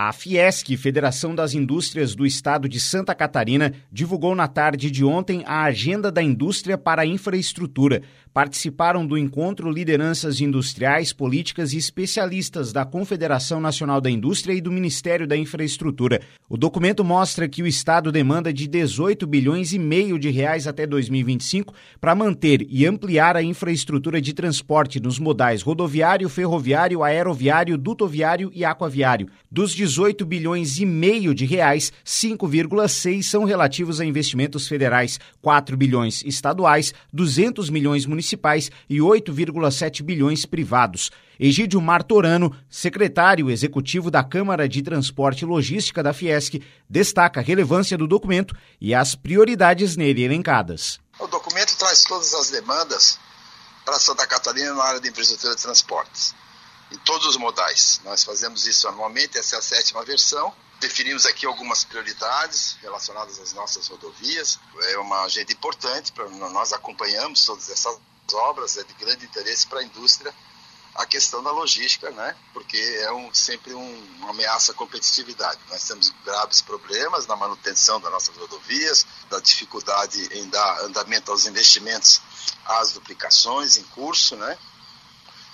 A Fiesc, Federação das Indústrias do Estado de Santa Catarina, divulgou na tarde de ontem a Agenda da Indústria para a Infraestrutura. Participaram do encontro lideranças industriais, políticas e especialistas da Confederação Nacional da Indústria e do Ministério da Infraestrutura. O documento mostra que o Estado demanda de 18 bilhões e meio de reais até 2025 para manter e ampliar a infraestrutura de transporte nos modais rodoviário, ferroviário, aeroviário, dutoviário e aquaviário. Dos 18 bilhões e meio de reais, 5,6 são relativos a investimentos federais, 4 bilhões estaduais, 200 milhões municipais e 8,7 bilhões privados. Egídio Martorano, secretário executivo da Câmara de Transporte e Logística da Fiesc, destaca a relevância do documento e as prioridades nele elencadas. O documento traz todas as demandas para Santa Catarina na área de infraestrutura de transportes em todos os modais. Nós fazemos isso anualmente, essa é a sétima versão. Definimos aqui algumas prioridades relacionadas às nossas rodovias. É uma agenda importante, nós acompanhamos todas essas obras, é de grande interesse para a indústria a questão da logística, né? porque é um, sempre um, uma ameaça à competitividade. Nós temos graves problemas na manutenção das nossas rodovias, da dificuldade em dar andamento aos investimentos, às duplicações em curso, né?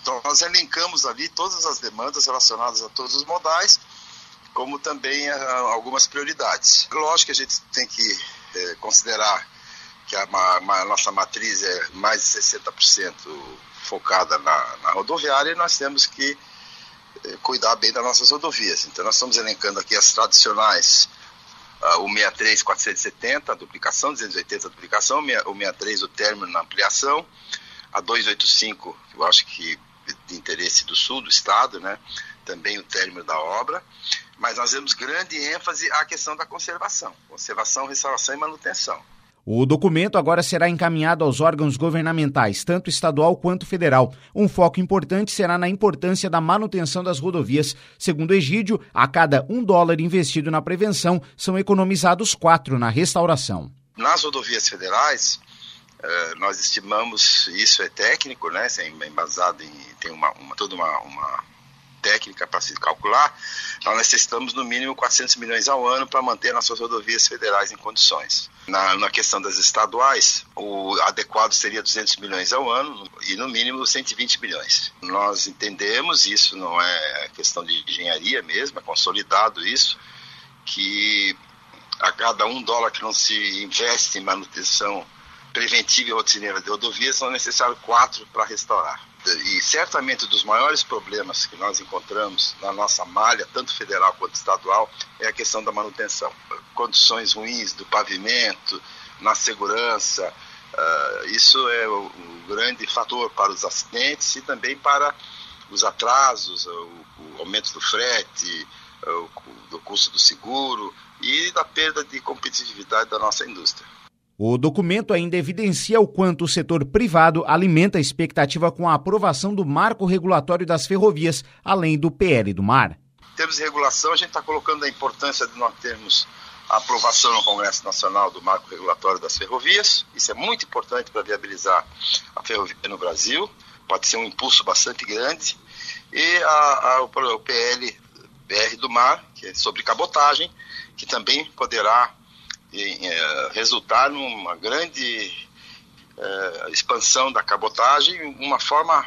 Então, nós elencamos ali todas as demandas relacionadas a todos os modais, como também a, a algumas prioridades. Lógico que a gente tem que é, considerar que a, a, nossa matriz é mais de 60% focada na, na, rodoviária e nós temos que é, cuidar bem das nossas rodovias. Então, nós estamos elencando aqui as tradicionais, uh, o 63 470, a duplicação, 280 a duplicação, o 63 o término na ampliação, a 285, eu acho que de interesse do sul do estado, né? também o término da obra, mas nós damos grande ênfase à questão da conservação, conservação, restauração e manutenção. O documento agora será encaminhado aos órgãos governamentais, tanto estadual quanto federal. Um foco importante será na importância da manutenção das rodovias. Segundo Egídio, a cada um dólar investido na prevenção, são economizados quatro na restauração. Nas rodovias federais, eh, nós estimamos, isso é técnico, né, é embasado em, tem uma, uma toda uma, uma técnica para se calcular, nós necessitamos no mínimo 400 milhões ao ano para manter nossas rodovias federais em condições. Na, na questão das estaduais, o adequado seria 200 milhões ao ano e no mínimo 120 milhões. Nós entendemos, isso não é questão de engenharia mesmo, é consolidado isso, que a cada um dólar que não se investe em manutenção preventiva e rotineira de rodovias, são necessários quatro para restaurar. E certamente dos maiores problemas que nós encontramos na nossa malha, tanto federal quanto estadual, é a questão da manutenção. Condições ruins do pavimento, na segurança, uh, isso é o, o, grande fator para os acidentes e também para os atrasos, o, o aumento do frete, o, do custo do seguro e da perda de competitividade da nossa indústria. O documento ainda evidencia o quanto o setor privado alimenta a expectativa com a aprovação do marco regulatório das ferrovias, além do PL do mar. Em termos de regulação, a gente está colocando a importância de nós termos a aprovação no Congresso Nacional do marco regulatório das ferrovias. Isso é muito importante para viabilizar a ferrovia no Brasil. Pode ser um impulso bastante grande. E a, a, o PL BR do Mar, que é sobre cabotagem, que também poderá resultar numa grande é, expansão da cabotagem, uma forma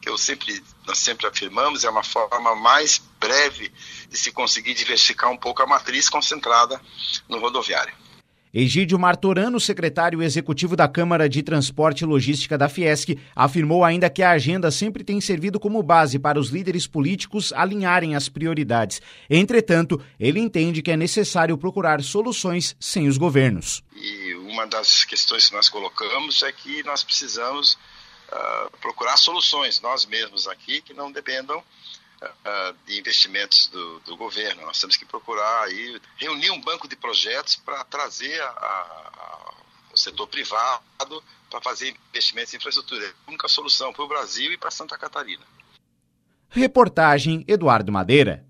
que eu sempre, nós sempre afirmamos, é uma forma mais breve de se conseguir diversificar um pouco a matriz concentrada no rodoviário. Egídio Martorano, secretário executivo da Câmara de Transporte e Logística da Fiesc, afirmou ainda que a agenda sempre tem servido como base para os líderes políticos alinharem as prioridades. Entretanto, ele entende que é necessário procurar soluções sem os governos. E uma das questões que nós colocamos é que nós precisamos uh, procurar soluções, nós mesmos aqui, que não dependam de investimentos do, do, governo. Nós temos que procurar aí reunir um banco de projetos para trazer a, a, o setor privado para fazer investimentos em infraestrutura. É a única solução para o Brasil e para Santa Catarina. Reportagem Eduardo Madeira.